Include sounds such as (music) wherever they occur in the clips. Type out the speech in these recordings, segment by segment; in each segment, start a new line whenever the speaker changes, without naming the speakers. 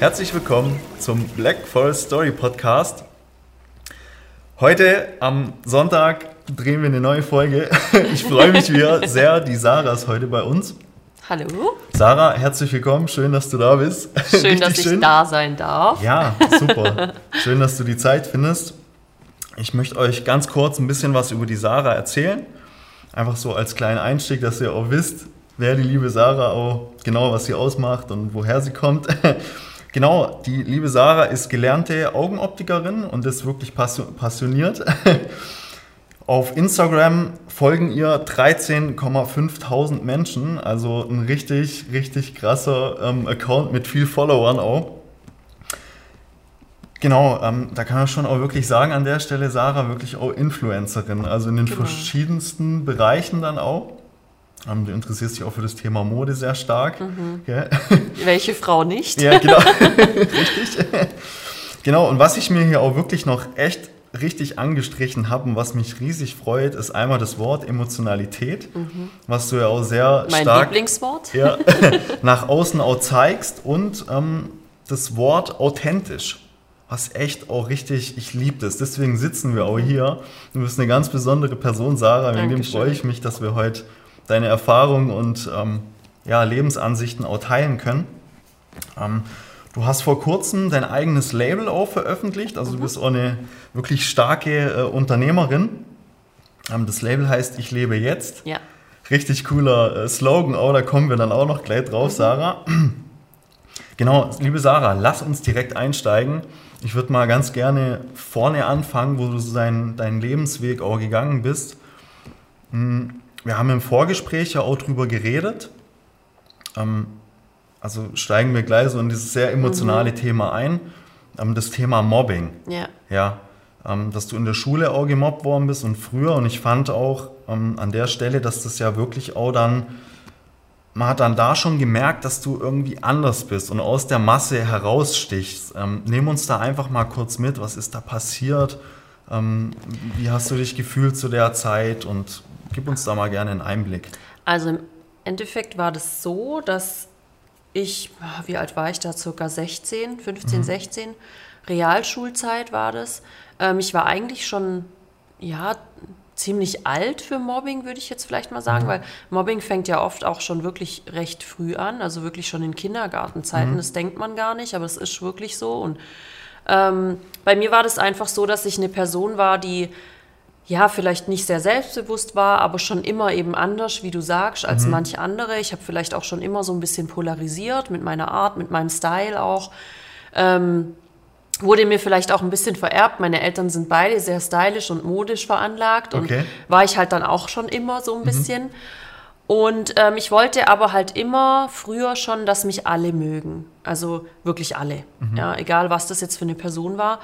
Herzlich willkommen zum Black Forest Story Podcast. Heute am Sonntag drehen wir eine neue Folge. (laughs) Ich freue mich wieder sehr. Die Sarah ist heute bei uns.
Hallo.
Sarah, herzlich willkommen. Schön, dass du da bist.
Schön, Richtig dass ich schön. da sein darf.
Ja, super. schön, dass du die Zeit findest. Ich möchte euch ganz kurz ein bisschen was über die Sarah erzählen. Einfach so als kleinen Einstieg, dass ihr auch wisst, wer die liebe Sarah auch genau was sie ausmacht und woher sie kommt. Genau, die liebe Sarah ist gelernte Augenoptikerin und ist wirklich passioniert. (laughs) Auf Instagram folgen ihr 13,500 Menschen, also ein richtig, richtig krasser ähm, Account mit viel Followern auch. Genau, ähm, da kann man schon auch wirklich sagen an der Stelle, Sarah wirklich auch Influencerin, also in den genau. verschiedensten Bereichen dann auch. Ähm, du interessierst dich auch für das Thema Mode sehr stark. Mhm. (laughs)
Welche Frau nicht?
Ja, genau. (laughs) Richtig. Genau, und was ich mir hier auch wirklich noch echt richtig angestrichen habe und was mich riesig freut, ist einmal das Wort Emotionalität, mhm. was du ja auch sehr
mein
stark
Lieblingswort.
Ja, (laughs) nach außen auch zeigst und ähm, das Wort authentisch, was echt auch richtig, ich liebe das. Deswegen sitzen wir auch hier. Du bist eine ganz besondere Person, Sarah. Wegen dem freue ich mich, dass wir heute deine Erfahrungen und ähm, ja, Lebensansichten auch teilen können. Ähm, du hast vor kurzem dein eigenes Label auch veröffentlicht, also mhm. du bist auch eine wirklich starke äh, Unternehmerin. Ähm, das Label heißt Ich lebe jetzt.
Ja.
Richtig cooler äh, Slogan, auch da kommen wir dann auch noch gleich drauf, mhm. Sarah. (clears throat) Genau, liebe Sarah, lass uns direkt einsteigen. Ich würde mal ganz gerne vorne anfangen, wo du so deinen, deinen Lebensweg auch gegangen bist. Hm, wir haben im Vorgespräch ja auch drüber geredet. Ähm, also steigen wir gleich so in dieses sehr emotionale mhm. Thema ein. Ähm, das Thema Mobbing.
Ja.
Ja. Ähm, dass du in der Schule auch gemobbt worden bist und früher. Und ich fand auch ähm, an der Stelle, dass das ja wirklich auch dann, man hat dann da schon gemerkt, dass du irgendwie anders bist und aus der Masse herausstichst. Ähm, nimm uns da einfach mal kurz mit. Was ist da passiert? Ähm, wie hast du dich gefühlt zu der Zeit und Gib uns da mal gerne einen Einblick.
Also im Endeffekt war das so, dass ich, wie alt war ich da, circa 16, 15, mhm. 16, Realschulzeit war das. Ähm, ich war eigentlich schon, ja, ziemlich alt für Mobbing, würde ich jetzt vielleicht mal sagen, mhm. weil Mobbing fängt ja oft auch schon wirklich recht früh an, also wirklich schon in Kindergartenzeiten. Mhm. Das denkt man gar nicht, aber es ist wirklich so. Und ähm, bei mir war das einfach so, dass ich eine Person war, die ja, vielleicht nicht sehr selbstbewusst war, aber schon immer eben anders, wie du sagst, als mhm. manche andere. Ich habe vielleicht auch schon immer so ein bisschen polarisiert mit meiner Art, mit meinem Style auch. Ähm, wurde mir vielleicht auch ein bisschen vererbt. Meine Eltern sind beide sehr stylisch und modisch veranlagt und okay. war ich halt dann auch schon immer so ein mhm. bisschen. Und ähm, ich wollte aber halt immer früher schon, dass mich alle mögen. Also wirklich alle. Mhm. Ja, egal was das jetzt für eine Person war.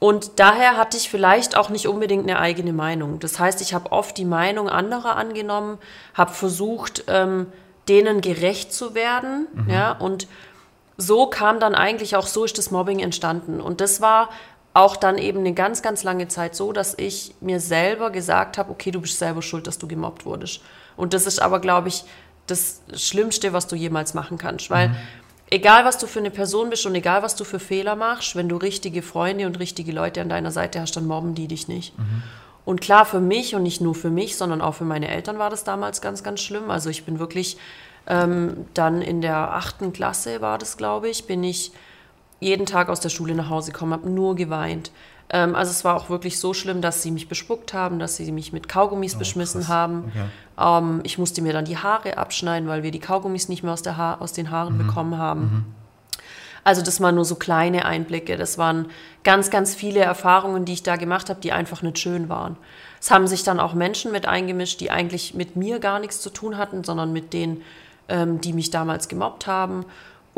Und daher hatte ich vielleicht auch nicht unbedingt eine eigene Meinung. Das heißt, ich habe oft die Meinung anderer angenommen, habe versucht, ähm, denen gerecht zu werden. Mhm. Ja, und so kam dann eigentlich auch, so ist das Mobbing entstanden. Und das war auch dann eben eine ganz, ganz lange Zeit so, dass ich mir selber gesagt habe, okay, du bist selber schuld, dass du gemobbt wurdest. Und das ist aber, glaube ich, das Schlimmste, was du jemals machen kannst. Weil mhm egal was du für eine Person bist und egal was du für Fehler machst, wenn du richtige Freunde und richtige Leute an deiner Seite hast, dann mobben die dich nicht. Mhm. Und klar, für mich und nicht nur für mich, sondern auch für meine Eltern war das damals ganz, ganz schlimm. Also ich bin wirklich ähm, dann in der achten Klasse war das, glaube ich, bin ich jeden Tag aus der Schule nach Hause gekommen, habe nur geweint. Ähm, also es war auch wirklich so schlimm, dass sie mich bespuckt haben, dass sie mich mit Kaugummis oh, beschmissen krass. haben. Okay. Ähm, ich musste mir dann die Haare abschneiden, weil wir die Kaugummis nicht mehr aus, ha aus den Haaren mhm. bekommen haben. Mhm. Also das waren nur so kleine Einblicke. Das waren ganz, ganz viele Erfahrungen, die ich da gemacht habe, die einfach nicht schön waren. Es haben sich dann auch Menschen mit eingemischt, die eigentlich mit mir gar nichts zu tun hatten, sondern mit denen, ähm, die mich damals gemobbt haben.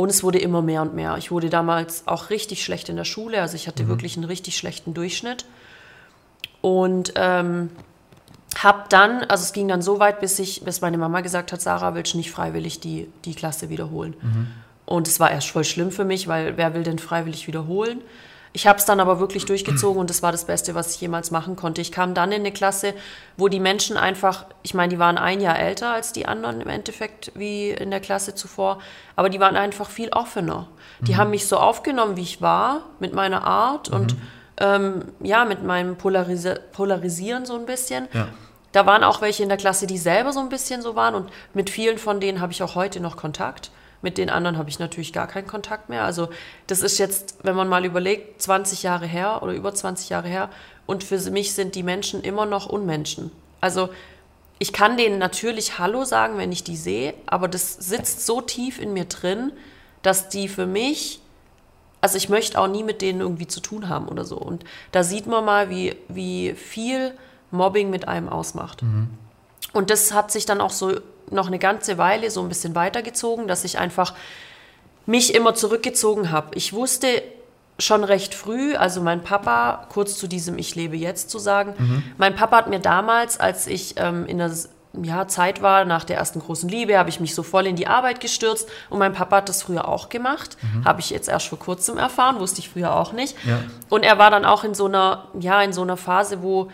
Und es wurde immer mehr und mehr. Ich wurde damals auch richtig schlecht in der Schule. Also ich hatte mhm. wirklich einen richtig schlechten Durchschnitt. Und ähm, habe dann, also es ging dann so weit, bis, ich, bis meine Mama gesagt hat, Sarah, willst du nicht freiwillig die, die Klasse wiederholen? Mhm. Und es war erst voll schlimm für mich, weil wer will denn freiwillig wiederholen? Ich habe es dann aber wirklich durchgezogen und das war das Beste, was ich jemals machen konnte. Ich kam dann in eine Klasse, wo die Menschen einfach, ich meine, die waren ein Jahr älter als die anderen im Endeffekt, wie in der Klasse zuvor, aber die waren einfach viel offener. Die mhm. haben mich so aufgenommen, wie ich war, mit meiner Art mhm. und ähm, ja, mit meinem Polaris Polarisieren so ein bisschen. Ja. Da waren auch welche in der Klasse, die selber so ein bisschen so waren und mit vielen von denen habe ich auch heute noch Kontakt. Mit den anderen habe ich natürlich gar keinen Kontakt mehr. Also das ist jetzt, wenn man mal überlegt, 20 Jahre her oder über 20 Jahre her. Und für mich sind die Menschen immer noch Unmenschen. Also ich kann denen natürlich Hallo sagen, wenn ich die sehe, aber das sitzt so tief in mir drin, dass die für mich, also ich möchte auch nie mit denen irgendwie zu tun haben oder so. Und da sieht man mal, wie, wie viel Mobbing mit einem ausmacht. Mhm. Und das hat sich dann auch so noch eine ganze Weile so ein bisschen weitergezogen, dass ich einfach mich immer zurückgezogen habe. Ich wusste schon recht früh, also mein Papa, kurz zu diesem Ich lebe jetzt zu sagen, mhm. mein Papa hat mir damals, als ich ähm, in der ja, Zeit war, nach der ersten großen Liebe, habe ich mich so voll in die Arbeit gestürzt und mein Papa hat das früher auch gemacht. Mhm. Habe ich jetzt erst vor kurzem erfahren, wusste ich früher auch nicht. Ja. Und er war dann auch in so einer, ja, in so einer Phase, wo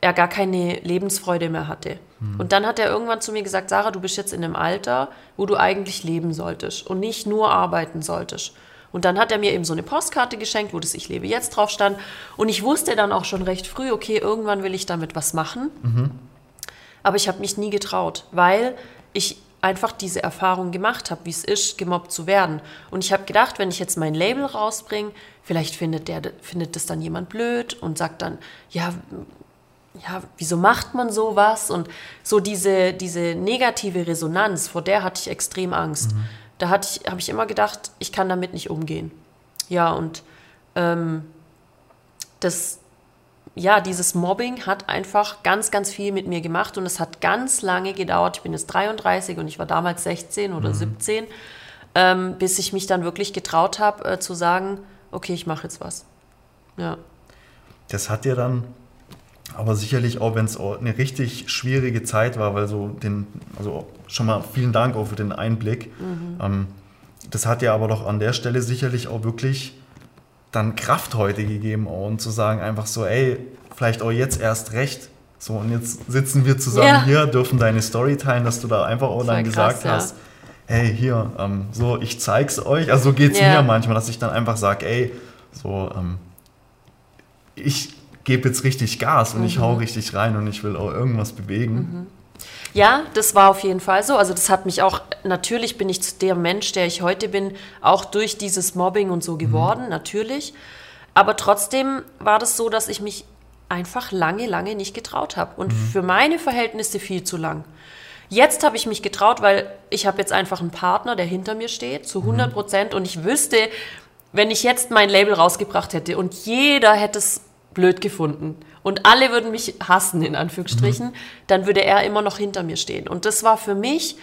er gar keine Lebensfreude mehr hatte. Mhm. Und dann hat er irgendwann zu mir gesagt, Sarah, du bist jetzt in einem Alter, wo du eigentlich leben solltest und nicht nur arbeiten solltest. Und dann hat er mir eben so eine Postkarte geschenkt, wo das Ich lebe jetzt drauf stand. Und ich wusste dann auch schon recht früh, okay, irgendwann will ich damit was machen. Mhm. Aber ich habe mich nie getraut, weil ich einfach diese Erfahrung gemacht habe, wie es ist, gemobbt zu werden. Und ich habe gedacht, wenn ich jetzt mein Label rausbringe, vielleicht findet, der, findet das dann jemand blöd und sagt dann, ja, ja, wieso macht man sowas? Und so diese, diese negative Resonanz, vor der hatte ich extrem Angst. Mhm. Da hatte ich, habe ich immer gedacht, ich kann damit nicht umgehen. Ja, und ähm, das, ja, dieses Mobbing hat einfach ganz, ganz viel mit mir gemacht und es hat ganz lange gedauert. Ich bin jetzt 33 und ich war damals 16 oder mhm. 17, ähm, bis ich mich dann wirklich getraut habe, äh, zu sagen, okay, ich mache jetzt was. Ja.
Das hat dir dann aber sicherlich auch, wenn es eine richtig schwierige Zeit war, weil so den, also schon mal vielen Dank auch für den Einblick. Mhm. Ähm, das hat ja aber doch an der Stelle sicherlich auch wirklich dann Kraft heute gegeben auch, und zu sagen einfach so, ey, vielleicht auch jetzt erst recht. So, und jetzt sitzen wir zusammen ja. hier, dürfen deine Story teilen, dass du da einfach auch dann gesagt krass, hast, ja. hey, hier, ähm, so, ich zeig's euch. Also so geht es ja. mir manchmal, dass ich dann einfach sage, ey, so, ähm, ich gebe jetzt richtig Gas und mhm. ich hau mhm. richtig rein und ich will auch irgendwas bewegen. Mhm.
Ja, das war auf jeden Fall so. Also das hat mich auch, natürlich bin ich der Mensch, der ich heute bin, auch durch dieses Mobbing und so mhm. geworden, mhm. natürlich. Aber trotzdem war das so, dass ich mich einfach lange, lange nicht getraut habe. Und mhm. für meine Verhältnisse viel zu lang. Jetzt habe ich mich getraut, weil ich habe jetzt einfach einen Partner, der hinter mir steht, zu 100 Prozent. Und ich wüsste, wenn ich jetzt mein Label rausgebracht hätte und jeder hätte es blöd gefunden und alle würden mich hassen, in Anführungsstrichen, mhm. dann würde er immer noch hinter mir stehen. Und das war für mich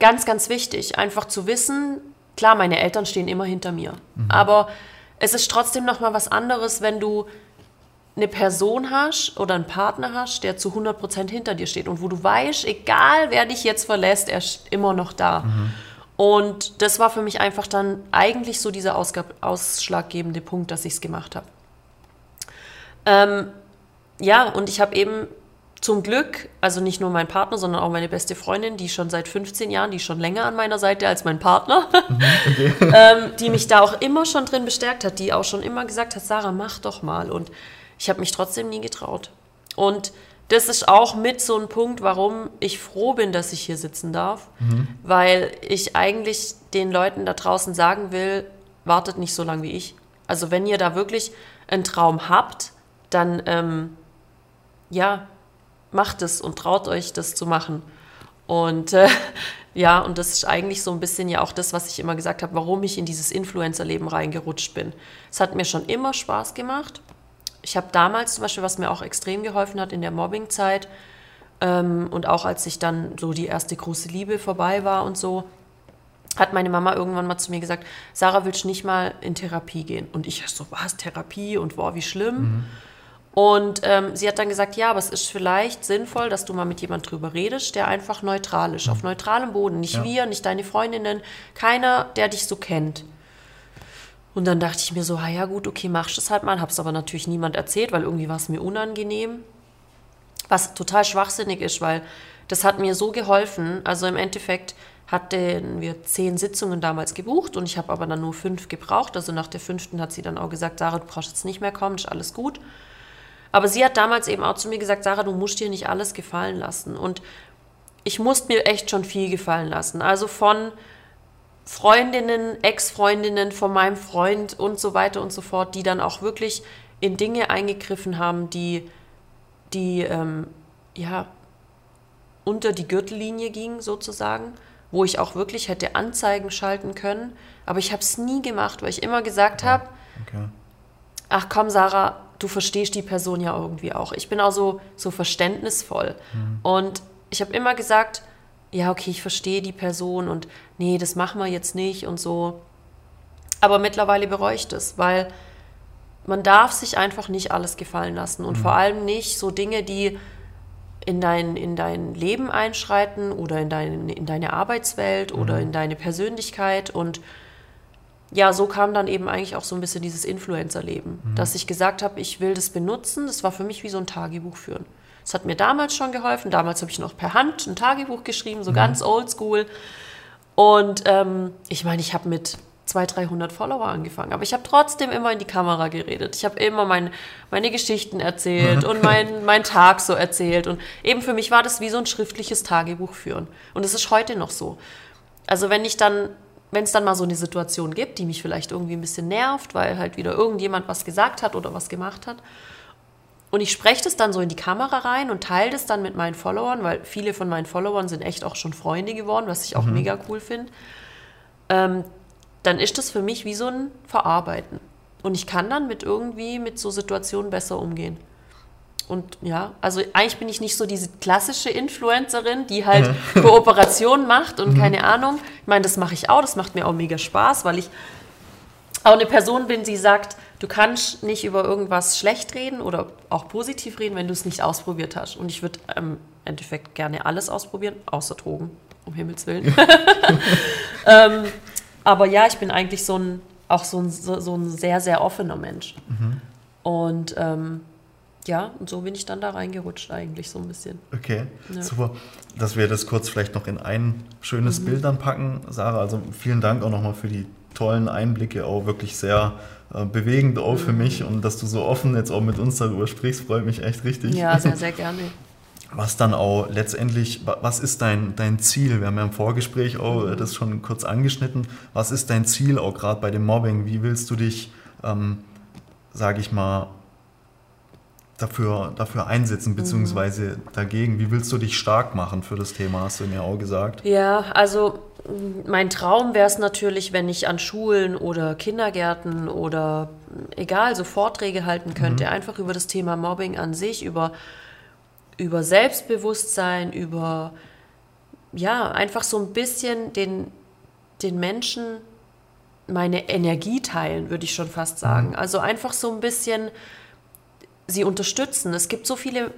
ganz, ganz wichtig, einfach zu wissen, klar, meine Eltern stehen immer hinter mir, mhm. aber es ist trotzdem noch mal was anderes, wenn du eine Person hast oder einen Partner hast, der zu 100% hinter dir steht und wo du weißt, egal wer dich jetzt verlässt, er ist immer noch da. Mhm. Und das war für mich einfach dann eigentlich so dieser ausschlaggebende Punkt, dass ich es gemacht habe. Ähm, ja, und ich habe eben zum Glück, also nicht nur mein Partner, sondern auch meine beste Freundin, die schon seit 15 Jahren, die schon länger an meiner Seite als mein Partner, (laughs) mhm, okay. ähm, die mich da auch immer schon drin bestärkt hat, die auch schon immer gesagt hat, Sarah, mach doch mal. Und ich habe mich trotzdem nie getraut. Und das ist auch mit so ein Punkt, warum ich froh bin, dass ich hier sitzen darf, mhm. weil ich eigentlich den Leuten da draußen sagen will, wartet nicht so lange wie ich. Also wenn ihr da wirklich einen Traum habt, dann ähm, ja, macht es und traut euch, das zu machen. Und äh, (laughs) ja, und das ist eigentlich so ein bisschen ja auch das, was ich immer gesagt habe, warum ich in dieses Influencer-Leben reingerutscht bin. Es hat mir schon immer Spaß gemacht. Ich habe damals zum Beispiel, was mir auch extrem geholfen hat in der Mobbing-Zeit ähm, und auch als ich dann so die erste große Liebe vorbei war und so, hat meine Mama irgendwann mal zu mir gesagt, Sarah, willst du nicht mal in Therapie gehen? Und ich so, was, Therapie? Und boah, wie schlimm. Mhm. Und ähm, sie hat dann gesagt, ja, aber es ist vielleicht sinnvoll, dass du mal mit jemand drüber redest, der einfach neutral ist, auf neutralem Boden. Nicht ja. wir, nicht deine Freundinnen, keiner, der dich so kennt. Und dann dachte ich mir so, ja gut, okay, machst du es halt mal. Hab's aber natürlich niemand erzählt, weil irgendwie war es mir unangenehm. Was total schwachsinnig ist, weil das hat mir so geholfen. Also im Endeffekt hatten wir zehn Sitzungen damals gebucht und ich habe aber dann nur fünf gebraucht. Also nach der fünften hat sie dann auch gesagt, Sarah, du brauchst jetzt nicht mehr kommen, ist alles gut. Aber sie hat damals eben auch zu mir gesagt, Sarah, du musst dir nicht alles gefallen lassen. Und ich musste mir echt schon viel gefallen lassen. Also von Freundinnen, Ex-Freundinnen von meinem Freund und so weiter und so fort, die dann auch wirklich in Dinge eingegriffen haben, die, die ähm, ja, unter die Gürtellinie gingen sozusagen, wo ich auch wirklich hätte Anzeigen schalten können. Aber ich habe es nie gemacht, weil ich immer gesagt habe, okay. ach komm Sarah, du verstehst die Person ja irgendwie auch. Ich bin auch so, so verständnisvoll. Mhm. Und ich habe immer gesagt, ja, okay, ich verstehe die Person und nee, das machen wir jetzt nicht und so. Aber mittlerweile bereue ich das, weil man darf sich einfach nicht alles gefallen lassen und mhm. vor allem nicht so Dinge, die in dein, in dein Leben einschreiten oder in, dein, in deine Arbeitswelt mhm. oder in deine Persönlichkeit und ja, so kam dann eben eigentlich auch so ein bisschen dieses Influencer-Leben, mhm. dass ich gesagt habe, ich will das benutzen. Das war für mich wie so ein Tagebuch führen. Das hat mir damals schon geholfen. Damals habe ich noch per Hand ein Tagebuch geschrieben, so mhm. ganz oldschool. Und ähm, ich meine, ich habe mit 200, 300 Follower angefangen. Aber ich habe trotzdem immer in die Kamera geredet. Ich habe immer mein, meine Geschichten erzählt und meinen (laughs) mein Tag so erzählt. Und eben für mich war das wie so ein schriftliches Tagebuch führen. Und es ist heute noch so. Also wenn ich dann wenn es dann mal so eine Situation gibt, die mich vielleicht irgendwie ein bisschen nervt, weil halt wieder irgendjemand was gesagt hat oder was gemacht hat. Und ich spreche das dann so in die Kamera rein und teile das dann mit meinen Followern, weil viele von meinen Followern sind echt auch schon Freunde geworden, was ich auch mhm. mega cool finde. Ähm, dann ist das für mich wie so ein Verarbeiten. Und ich kann dann mit irgendwie mit so Situationen besser umgehen. Und ja, also eigentlich bin ich nicht so diese klassische Influencerin, die halt Kooperationen macht und mhm. keine Ahnung. Ich meine, das mache ich auch, das macht mir auch mega Spaß, weil ich auch eine Person bin, die sagt, du kannst nicht über irgendwas schlecht reden oder auch positiv reden, wenn du es nicht ausprobiert hast. Und ich würde im Endeffekt gerne alles ausprobieren, außer Drogen, um Himmels Willen. (laughs) ähm, aber ja, ich bin eigentlich so ein, auch so ein, so, so ein sehr, sehr offener Mensch. Mhm. Und ähm, ja, und so bin ich dann da reingerutscht eigentlich so ein bisschen.
Okay, ja. super. Dass wir das kurz vielleicht noch in ein schönes mhm. Bild dann packen, Sarah. Also vielen Dank auch nochmal für die tollen Einblicke, auch wirklich sehr äh, bewegend auch mhm. für mich und dass du so offen jetzt auch mit uns darüber sprichst, freut mich echt richtig.
Ja, sehr, sehr gerne. (laughs)
Was dann auch letztendlich, was ist dein, dein Ziel? Wir haben ja im Vorgespräch auch mhm. das schon kurz angeschnitten. Was ist dein Ziel auch gerade bei dem Mobbing? Wie willst du dich, ähm, sage ich mal, dafür, dafür einsetzen, beziehungsweise mhm. dagegen? Wie willst du dich stark machen für das Thema, hast du mir auch gesagt?
Ja, also mein Traum wäre es natürlich, wenn ich an Schulen oder Kindergärten oder egal, so Vorträge halten könnte, mhm. einfach über das Thema Mobbing an sich, über, über Selbstbewusstsein, über, ja, einfach so ein bisschen den, den Menschen meine Energie teilen, würde ich schon fast sagen. Mhm. Also einfach so ein bisschen sie unterstützen. Es gibt so viele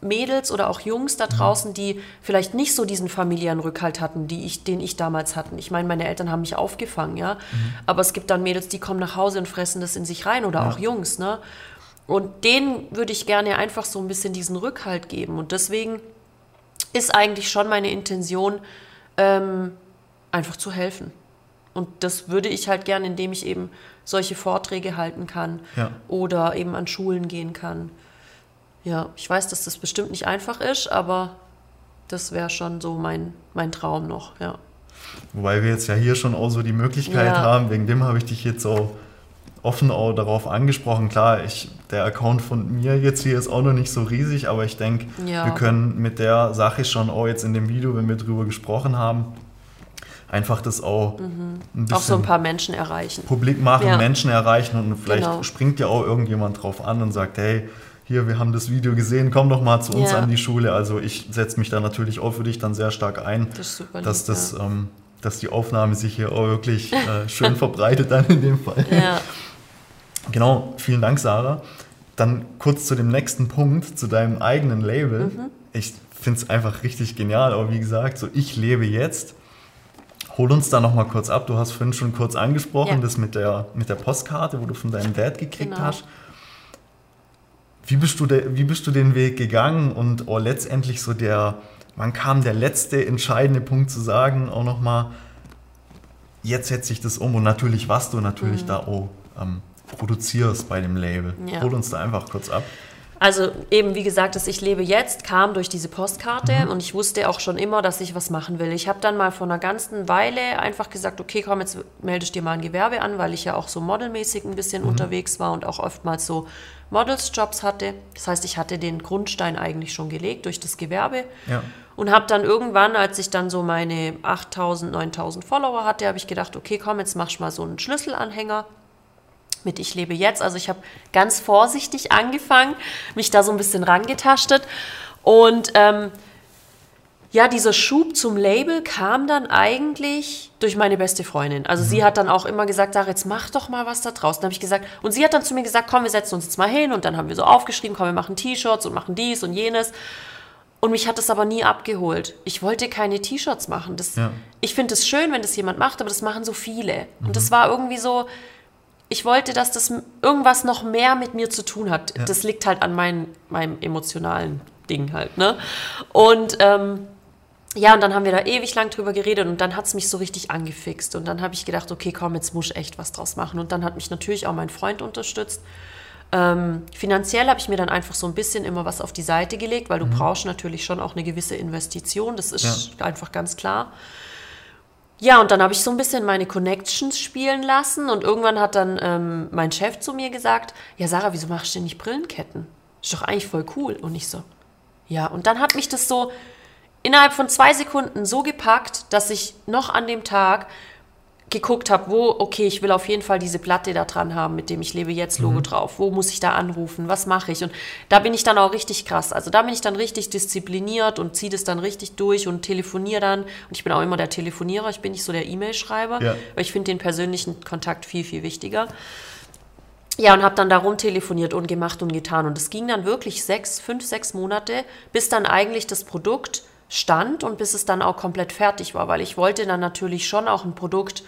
Mädels oder auch Jungs da draußen, die vielleicht nicht so diesen familiären Rückhalt hatten, die ich, den ich damals hatte. Ich meine, meine Eltern haben mich aufgefangen, ja. Mhm. Aber es gibt dann Mädels, die kommen nach Hause und fressen das in sich rein oder ja. auch Jungs, ne? Und denen würde ich gerne einfach so ein bisschen diesen Rückhalt geben. Und deswegen ist eigentlich schon meine Intention, ähm, einfach zu helfen. Und das würde ich halt gerne, indem ich eben solche Vorträge halten kann ja. oder eben an Schulen gehen kann. Ja, ich weiß, dass das bestimmt nicht einfach ist, aber das wäre schon so mein, mein Traum noch, ja.
Wobei wir jetzt ja hier schon auch so die Möglichkeit ja. haben, wegen dem habe ich dich jetzt so offen auch darauf angesprochen. Klar, ich, der Account von mir jetzt hier ist auch noch nicht so riesig, aber ich denke, ja. wir können mit der Sache schon auch jetzt in dem Video, wenn wir drüber gesprochen haben, einfach das auch
mhm. ein auch so ein paar Menschen erreichen.
Publik machen, ja. Menschen erreichen und vielleicht genau. springt ja auch irgendjemand drauf an und sagt, hey, hier, wir haben das Video gesehen, komm doch mal zu uns ja. an die Schule. Also ich setze mich da natürlich auch für dich dann sehr stark ein, das lieb, dass, das, ja. ähm, dass die Aufnahme sich hier auch wirklich äh, schön (laughs) verbreitet dann in dem Fall. Ja. Genau, vielen Dank, Sarah. Dann kurz zu dem nächsten Punkt, zu deinem eigenen Label. Mhm. Ich finde es einfach richtig genial, aber wie gesagt, so ich lebe jetzt Hol uns da nochmal kurz ab. Du hast vorhin schon kurz angesprochen,
Ja.
das mit der, mit der Postkarte, wo du von deinem Dad gekriegt
Genau.
hast. Wie bist, du de, wie bist du den Weg gegangen und oh, letztendlich so der, wann kam der letzte entscheidende Punkt zu sagen, auch nochmal, jetzt setze ich das um und natürlich, was du natürlich da auch ähm, produzierst bei dem Label.
Mhm. Ja.
Hol uns da einfach kurz ab.
Also eben, wie gesagt, das Ich lebe jetzt kam durch diese Postkarte
Mhm.
und ich wusste auch schon immer, dass ich was machen will. Ich habe dann mal vor einer ganzen Weile einfach gesagt, okay, komm, jetzt meldest dir mal ein Gewerbe an, weil ich ja auch so modelmäßig ein
Mhm.
bisschen unterwegs war und auch oftmals so Modelsjobs hatte. Das heißt, ich hatte den Grundstein eigentlich schon gelegt durch das Gewerbe.
Ja.
Und habe dann irgendwann, als ich dann so meine 8000, 9000 Follower hatte, habe ich gedacht, okay, komm, jetzt machst du mal so einen Schlüsselanhänger mit Ich lebe jetzt. Also ich habe ganz vorsichtig angefangen, mich da so ein bisschen rangetastet. Und ähm, ja, dieser Schub zum Label kam dann eigentlich durch meine beste Freundin. Also sie hat dann auch immer gesagt, Sarah, jetzt mach doch mal was da draußen. habe ich gesagt, und sie hat dann zu mir gesagt, komm, wir setzen uns jetzt mal hin. Und dann haben wir so aufgeschrieben, komm, wir machen T-Shirts und machen dies und jenes. Und mich hat das aber nie abgeholt. Ich wollte keine T-Shirts machen. Das,
Ja.
Ich finde es schön, wenn das jemand macht, aber das machen so viele. Und das war irgendwie so, ich wollte, dass das irgendwas noch mehr mit mir zu tun hat.
Ja.
Das liegt halt an mein, meinem emotionalen Ding halt. Ne? Und ähm, ja, und dann haben wir da ewig lang drüber geredet und dann hat es mich so richtig angefixt. Und dann habe ich gedacht, okay, komm, jetzt muss ich echt was draus machen. Und dann hat mich natürlich auch mein Freund unterstützt. Ähm, finanziell habe ich mir dann einfach so ein bisschen immer was auf die Seite gelegt, weil du brauchst natürlich schon auch eine gewisse Investition. Das ist einfach ganz klar. Ja, und dann habe ich so ein bisschen meine Connections spielen lassen und irgendwann hat dann ähm, mein Chef zu mir gesagt, ja Sarah, wieso machst du denn nicht Brillenketten? Ist doch eigentlich voll cool. Und ich so, ja. Und dann hat mich das so innerhalb von zwei Sekunden so gepackt, dass ich noch an dem Tag geguckt habe, wo, okay, ich will auf jeden Fall diese Platte da dran haben, mit dem ich lebe jetzt Logo drauf. Wo muss ich da anrufen? Was mache ich? Und da bin ich dann auch richtig krass. Also da bin ich dann richtig diszipliniert und ziehe das dann richtig durch und telefoniere dann. Und ich bin auch immer der Telefonierer, ich bin nicht so der E-Mail-Schreiber,
Ja.
weil ich finde den persönlichen Kontakt viel, viel wichtiger. Ja, und habe dann darum telefoniert und gemacht und getan. Und es ging dann wirklich sechs, fünf, sechs Monate, bis dann eigentlich das Produkt stand und bis es dann auch komplett fertig war, weil ich wollte dann natürlich schon auch ein Produkt,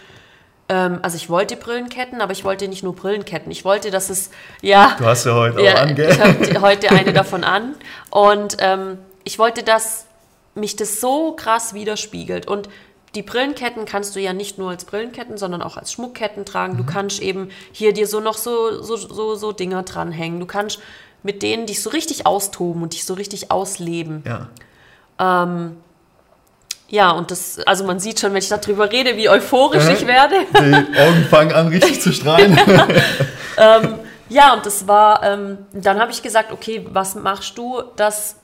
also ich wollte Brillenketten, aber ich wollte nicht nur Brillenketten. Ich wollte, dass es, ja,
Du hast ja heute auch
ja,
an,
ich
gell?
habe heute eine davon an. Und ähm, ich wollte, dass mich das so krass widerspiegelt. Und die Brillenketten kannst du ja nicht nur als Brillenketten, sondern auch als Schmuckketten tragen.
Mhm.
Du kannst eben hier dir so noch so, so, so, so Dinger dranhängen. Du kannst mit denen dich so richtig austoben und dich so richtig ausleben.
Ja.
Ja, und das, also man sieht schon, wenn ich darüber rede, wie euphorisch
Mhm.
ich werde. (laughs)
Die Augen fangen an, richtig zu strahlen. (laughs)
Ja, und das war, ähm, dann habe ich gesagt, okay, was machst du, dass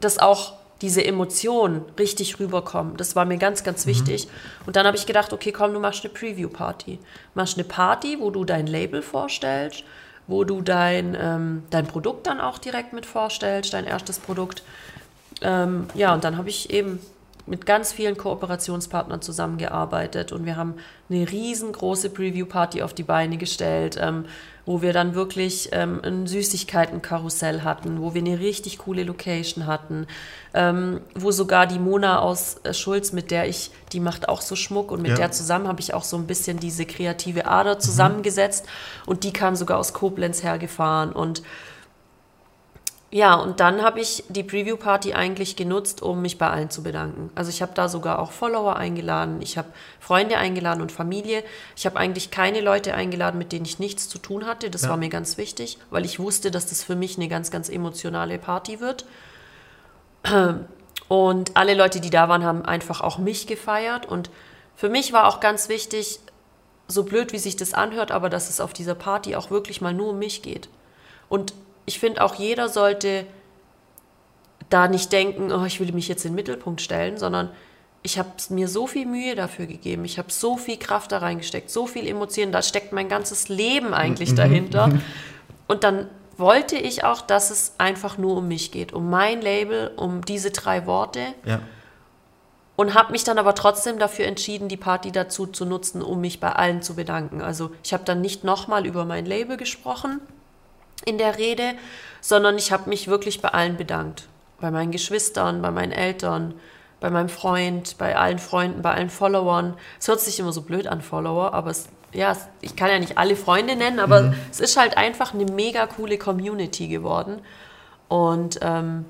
das auch diese Emotionen richtig rüberkommen. Das war mir ganz, ganz wichtig. Und dann habe ich gedacht, okay, komm, du machst eine Preview-Party. Machst eine Party, wo du dein Label vorstellst, wo du dein, ähm, dein Produkt dann auch direkt mit vorstellst, dein erstes Produkt. Ähm, ja, und dann habe ich eben mit ganz vielen Kooperationspartnern zusammengearbeitet und wir haben eine riesengroße Preview-Party auf die Beine gestellt, ähm, wo wir dann wirklich ähm, ein Süßigkeitenkarussell hatten, wo wir eine richtig coole Location hatten, ähm, wo sogar die Mona aus äh, Schulz, mit der ich, die macht auch so Schmuck und mit
Ja.
der zusammen habe ich auch so ein bisschen diese kreative Ader zusammengesetzt und die kam sogar aus Koblenz hergefahren und ja, und dann habe ich die Preview-Party eigentlich genutzt, um mich bei allen zu bedanken. Also ich habe da sogar auch Follower eingeladen, ich habe Freunde eingeladen und Familie. Ich habe eigentlich keine Leute eingeladen, mit denen ich nichts zu tun hatte. Das
Ja.
war mir ganz wichtig, weil ich wusste, dass das für mich eine ganz, ganz emotionale Party wird. (clears throat) Und alle Leute, die da waren, haben einfach auch mich gefeiert. Und für mich war auch ganz wichtig, so blöd wie sich das anhört, aber dass es auf dieser Party auch wirklich mal nur um mich geht. Und ich finde auch jeder sollte da nicht denken, oh, ich will mich jetzt in den Mittelpunkt stellen, sondern ich habe mir so viel Mühe dafür gegeben, ich habe so viel Kraft da reingesteckt, so viel Emotionen, da steckt mein ganzes Leben eigentlich dahinter. (laughs) Und dann wollte ich auch, dass es einfach nur um mich geht, um mein Label, um diese drei Worte
Ja.
und habe mich dann aber trotzdem dafür entschieden, die Party dazu zu nutzen, um mich bei allen zu bedanken. Also ich habe dann nicht nochmal über mein Label gesprochen in der Rede, sondern ich habe mich wirklich bei allen bedankt. Bei meinen Geschwistern, bei meinen Eltern, bei meinem Freund, bei allen Freunden, bei allen Followern. Es hört sich immer so blöd an, Follower, aber es, ja, es, ich kann ja nicht alle Freunde nennen, aber mhm. es ist halt einfach eine mega coole Community geworden. Und ähm,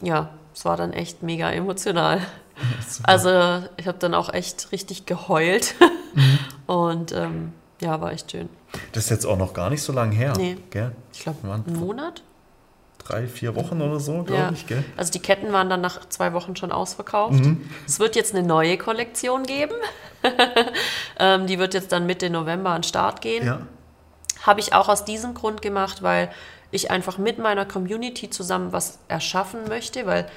ja, es war dann echt mega emotional. (laughs) also ich habe dann auch echt richtig geheult. Mhm. (laughs) Und ähm, ja, war echt schön.
Das ist jetzt auch noch gar nicht so lange her.
Nee. Gell? Ich glaube, einen Monat?
Drei, vier Wochen oder so, glaube ja. ich. Gell?
Also die Ketten waren dann nach zwei Wochen schon ausverkauft. Mhm. Es wird jetzt eine neue Kollektion geben. (laughs) ähm, die wird jetzt dann Mitte November an den Start gehen. Ja. Habe ich auch aus diesem Grund gemacht, weil ich einfach mit meiner Community zusammen was erschaffen möchte, weil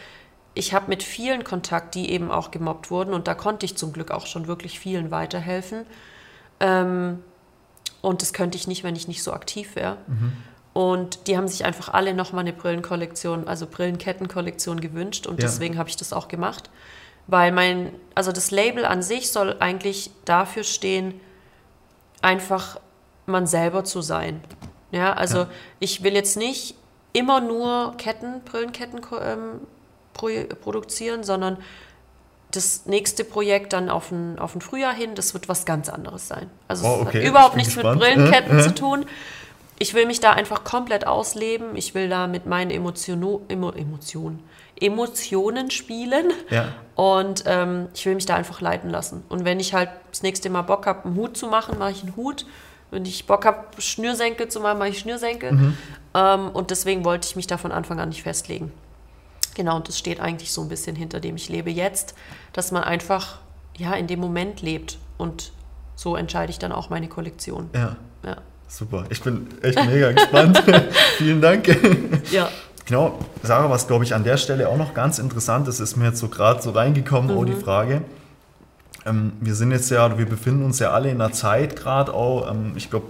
ich habe mit vielen Kontakt, die eben auch gemobbt wurden und da konnte ich zum Glück auch schon wirklich vielen weiterhelfen. Ähm, und das könnte ich nicht, wenn ich nicht so aktiv wäre. Mhm. Und die haben sich einfach alle nochmal eine Brillenkollektion, also Brillenkettenkollektion gewünscht und ja. deswegen habe ich das auch gemacht. Weil mein, also das Label an sich soll eigentlich dafür stehen, einfach man selber zu sein. Ja, also ja. ich will jetzt nicht immer nur Ketten, Brillenketten ähm, pro, produzieren, sondern das nächste Projekt dann auf ein, auf ein Frühjahr hin, das wird was ganz anderes sein. Also oh, okay. es hat überhaupt nichts gespannt. mit Brillenketten zu tun. Ich will mich da einfach komplett ausleben. Ich will da mit meinen Emotionen, Emo, Emotionen, Emotionen spielen. Ja. Und ähm, ich will mich da einfach leiten lassen. Und wenn ich halt das nächste Mal Bock habe, einen Hut zu machen, mache ich einen Hut. Wenn ich Bock habe, Schnürsenkel zu machen, mache ich Schnürsenkel. Mhm. Ähm, und deswegen wollte ich mich da von Anfang an nicht festlegen. Genau, und das steht eigentlich so ein bisschen hinter dem ich lebe jetzt, dass man einfach ja in dem Moment lebt und so entscheide ich dann auch meine Kollektion.
Ja. ja. Super. Ich bin echt mega gespannt. (laughs) Vielen Dank.
Ja.
Genau, Sarah, was glaube ich an der Stelle auch noch ganz interessant ist, ist mir jetzt so gerade so reingekommen, mhm. oh, die mhm. Frage. Ähm, wir sind jetzt ja, wir befinden uns ja alle in einer Zeit gerade auch, ähm, ich glaube,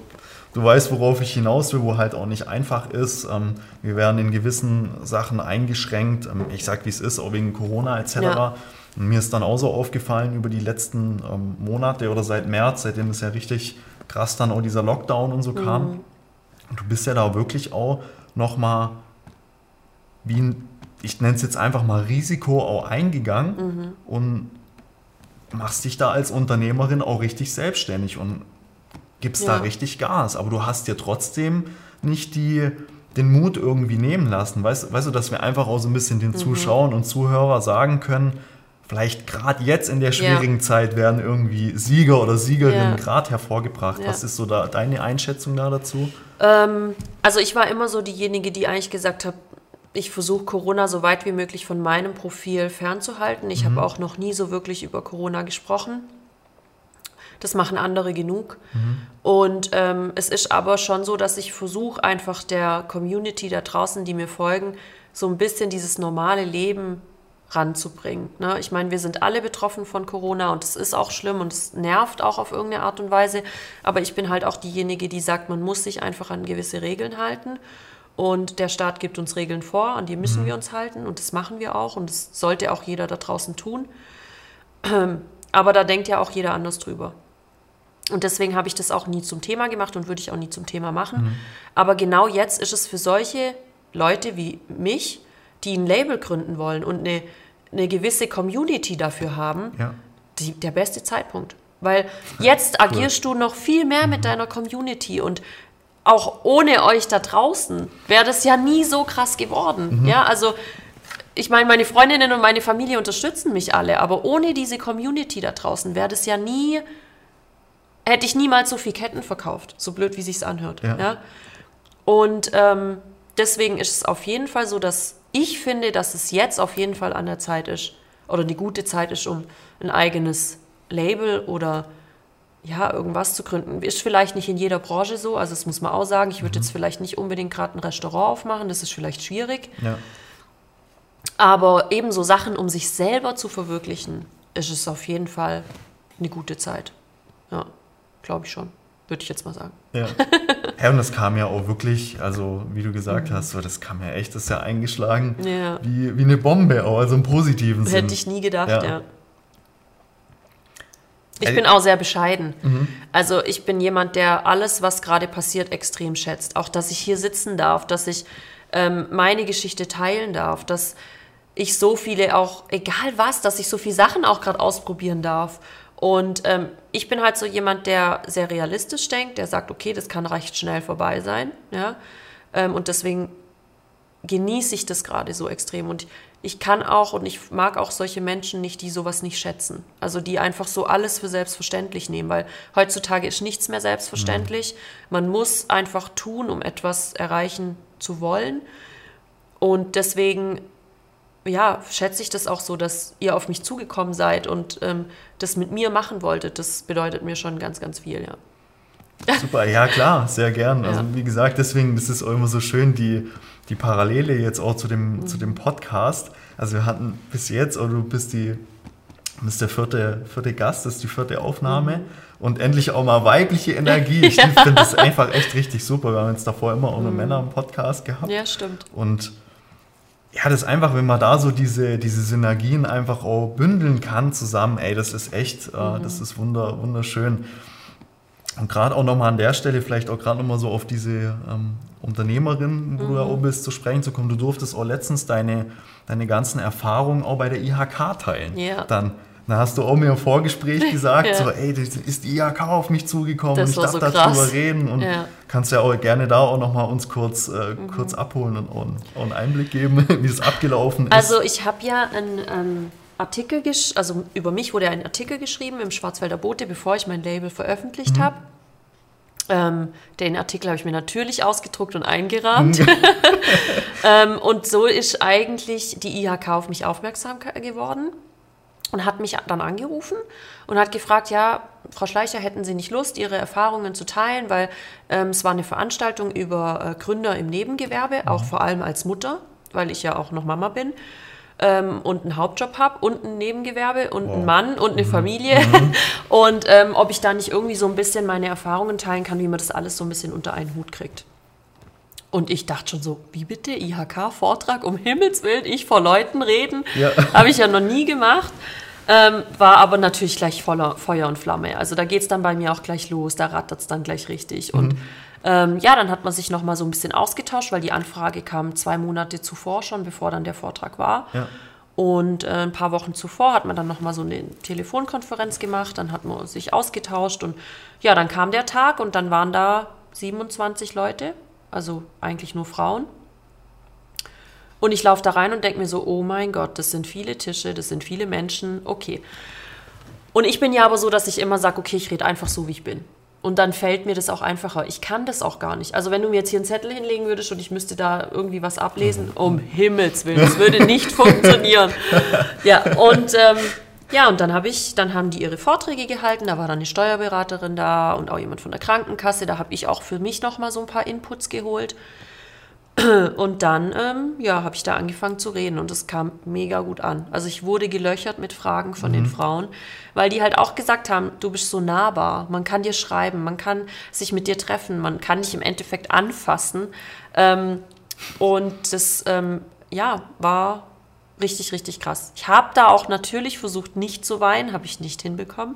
du weißt, worauf ich hinaus will, wo halt auch nicht einfach ist. Ähm, wir werden in gewissen Sachen eingeschränkt. Ähm, ich sag, wie es ist, auch wegen Corona etc. Ja. Und mir ist dann auch so aufgefallen über die letzten ähm, Monate oder seit März, seitdem es ja richtig krass dann auch dieser Lockdown und so mhm. kam. Und du bist ja da wirklich auch nochmal wie ein, ich nenne es jetzt einfach mal Risiko auch eingegangen mhm. und machst dich da als Unternehmerin auch richtig selbstständig und gibst ja. da richtig Gas. Aber du hast dir trotzdem nicht die, den Mut irgendwie nehmen lassen. Weißt, weißt du, dass wir einfach auch so ein bisschen den mhm. Zuschauern und Zuhörern sagen können, vielleicht gerade jetzt in der schwierigen ja. Zeit werden irgendwie Sieger oder Siegerinnen ja. gerade hervorgebracht. Ja. Was ist so da deine Einschätzung da dazu?
Ähm, also ich war immer so diejenige, die eigentlich gesagt hat, ich versuche Corona so weit wie möglich von meinem Profil fernzuhalten. Ich mhm. habe auch noch nie so wirklich über Corona gesprochen. Das machen andere genug. Mhm. Und ähm, es ist aber schon so, dass ich versuche, einfach der Community da draußen, die mir folgen, so ein bisschen dieses normale Leben ranzubringen. Ne? Ich meine, wir sind alle betroffen von Corona und es ist auch schlimm und es nervt auch auf irgendeine Art und Weise. Aber ich bin halt auch diejenige, die sagt, man muss sich einfach an gewisse Regeln halten. Und der Staat gibt uns Regeln vor, an die müssen mhm. wir uns halten und das machen wir auch und das sollte auch jeder da draußen tun. (clears throat) Aber da denkt ja auch jeder anders drüber. Und deswegen habe ich das auch nie zum Thema gemacht und würde ich auch nie zum Thema machen. Mhm. Aber genau jetzt ist es für solche Leute wie mich, die ein Label gründen wollen und eine, eine gewisse Community dafür haben, ja. die, der beste Zeitpunkt. Weil jetzt (laughs) agierst cool. du noch viel mehr mit mhm. deiner Community und auch ohne euch da draußen wäre das ja nie so krass geworden. Mhm. Ja, also ich meine, meine Freundinnen und meine Familie unterstützen mich alle, aber ohne diese Community da draußen wäre das ja nie hätte ich niemals so viel Ketten verkauft, so blöd wie sich's anhört. Ja. ja? Und ähm, deswegen ist es auf jeden Fall so, dass ich finde, dass es jetzt auf jeden Fall an der Zeit ist oder eine gute Zeit ist, um ein eigenes Label oder ja, irgendwas zu gründen. Ist vielleicht nicht in jeder Branche so, also das muss man auch sagen. Ich würde mhm. jetzt vielleicht nicht unbedingt gerade ein Restaurant aufmachen, das ist vielleicht schwierig. Ja. Aber ebenso Sachen, um sich selber zu verwirklichen, ist es auf jeden Fall eine gute Zeit. Ja. Glaube ich schon. Würde ich jetzt mal sagen.
Ja. (laughs) ja, und das kam ja auch wirklich, also wie du gesagt mhm. hast, so, das kam ja echt, das ist ja eingeschlagen ja. Wie, wie eine Bombe auch, also im positiven Sinne.
Hätte ich nie gedacht, ja. ja. Ich bin auch sehr bescheiden. Mhm. Also ich bin jemand, der alles, was gerade passiert, extrem schätzt. Auch, dass ich hier sitzen darf, dass ich ähm, meine Geschichte teilen darf, dass ich so viele auch, egal was, dass ich so viele Sachen auch gerade ausprobieren darf. Und ähm, ich bin halt so jemand, der sehr realistisch denkt, der sagt, okay, das kann recht schnell vorbei sein. Ja? Ähm, und deswegen genieße ich das gerade so extrem. Und ich kann auch und ich mag auch solche Menschen nicht, die sowas nicht schätzen. Also die einfach so alles für selbstverständlich nehmen, weil heutzutage ist nichts mehr selbstverständlich. Mhm. Man muss einfach tun, um etwas erreichen zu wollen. Und deswegen, ja, schätze ich das auch so, dass ihr auf mich zugekommen seid und ähm, das mit mir machen wolltet. Das bedeutet mir schon ganz, ganz viel, ja.
Super, ja klar, sehr gern. Also wie gesagt, deswegen ist es auch immer so schön, die, die Parallele jetzt auch zu dem, mhm. zu dem Podcast. Also wir hatten bis jetzt, oder du bist die bist der vierte, vierte Gast, das ist die vierte Aufnahme. Mhm. Und endlich auch mal weibliche Energie. (laughs) Ich ja. finde das einfach echt richtig super. Wir haben jetzt davor immer auch nur mhm. Männer im Podcast gehabt.
Ja, stimmt.
Und ja, das ist einfach, wenn man da so diese, diese Synergien einfach auch bündeln kann zusammen, ey, das ist echt, äh, mhm. das ist wunder, wunderschön. Und gerade auch nochmal an der Stelle, vielleicht auch gerade nochmal so auf diese ähm, Unternehmerin, wo mhm. du ja auch bist, zu sprechen zu kommen. Du durftest auch letztens deine, deine ganzen Erfahrungen auch bei der IHK teilen.
Ja.
Dann, dann hast du auch mir im Vorgespräch (laughs) gesagt, ja. so, ey, ist die IHK auf mich zugekommen das und ich darf so darüber reden. Und ja. kannst ja auch gerne da auch nochmal uns kurz, äh, mhm. kurz abholen und auch, einen Einblick geben, (laughs) wie das abgelaufen ist.
Also ich habe ja ein... Ähm Artikel, also über mich wurde ein Artikel geschrieben im Schwarzwälder Bote, bevor ich mein Label veröffentlicht mhm. habe. Ähm, den Artikel habe ich mir natürlich ausgedruckt und eingerahmt. (laughs) Ähm, und so ist eigentlich die IHK auf mich aufmerksam geworden und hat mich dann angerufen und hat gefragt, ja, Frau Schleicher, hätten Sie nicht Lust, Ihre Erfahrungen zu teilen, weil ähm, es war eine Veranstaltung über äh, Gründer im Nebengewerbe, mhm. auch vor allem als Mutter, weil ich ja auch noch Mama bin ähm, und einen Hauptjob habe und ein Nebengewerbe und wow. einen Mann und eine mhm. Familie. Mhm. (laughs) Und ähm, ob ich da nicht irgendwie so ein bisschen meine Erfahrungen teilen kann, wie man das alles so ein bisschen unter einen Hut kriegt. Und ich dachte schon so, wie bitte, IHK-Vortrag, um Himmels Willen, ich vor Leuten reden, ja. (laughs) habe ich ja noch nie gemacht. Ähm, war aber natürlich gleich voller Feuer und Flamme. Also da geht es dann bei mir auch gleich los, da rattert es dann gleich richtig. Mhm. Und ähm, ja, dann hat man sich nochmal so ein bisschen ausgetauscht, weil die Anfrage kam zwei Monate zuvor schon, bevor dann der Vortrag war. Ja. Und äh, ein paar Wochen zuvor hat man dann nochmal so eine Telefonkonferenz gemacht, dann hat man sich ausgetauscht und ja, dann kam der Tag und dann waren da 27 Leute, also eigentlich nur Frauen. Und ich laufe da rein und denke mir so, oh mein Gott, das sind viele Tische, das sind viele Menschen, okay. Und ich bin ja aber so, dass ich immer sage, okay, ich rede einfach so, wie ich bin. Und dann fällt mir das auch einfacher. Ich kann das auch gar nicht. Also wenn du mir jetzt hier einen Zettel hinlegen würdest und ich müsste da irgendwie was ablesen, um Himmels Willen, das würde nicht (laughs) funktionieren. Ja, und ähm, ja, und dann habe ich, dann haben die ihre Vorträge gehalten, da war dann eine Steuerberaterin da und auch jemand von der Krankenkasse. Da habe ich auch für mich nochmal so ein paar Inputs geholt. (clears throat) Und dann, ähm, ja, habe ich da angefangen zu reden und es kam mega gut an. Also ich wurde gelöchert mit Fragen von mhm. den Frauen, weil die halt auch gesagt haben, du bist so nahbar, man kann dir schreiben, man kann sich mit dir treffen, man kann dich im Endeffekt anfassen. Ähm, und das, ähm, ja, war richtig, richtig krass. Ich habe da auch natürlich versucht, nicht zu weinen, habe ich nicht hinbekommen.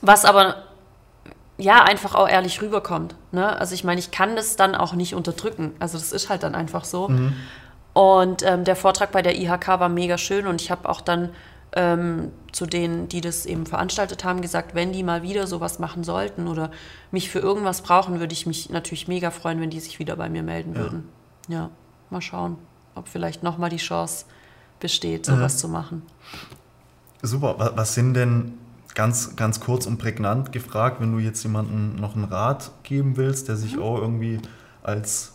Was aber ja, einfach auch ehrlich rüberkommt. Ne? Also ich meine, ich kann das dann auch nicht unterdrücken. Also das ist halt dann einfach so. Mhm. Und ähm, der Vortrag bei der IHK war mega schön und ich habe auch dann ähm, zu denen, die das eben veranstaltet haben, gesagt, wenn die mal wieder sowas machen sollten oder mich für irgendwas brauchen, würde ich mich natürlich mega freuen, wenn die sich wieder bei mir melden ja. würden. Ja, mal schauen, ob vielleicht nochmal die Chance besteht, sowas mhm. zu machen.
Super. Was sind denn ganz, ganz kurz und prägnant gefragt, wenn du jetzt jemandem noch einen Rat geben willst, der sich mhm. auch irgendwie als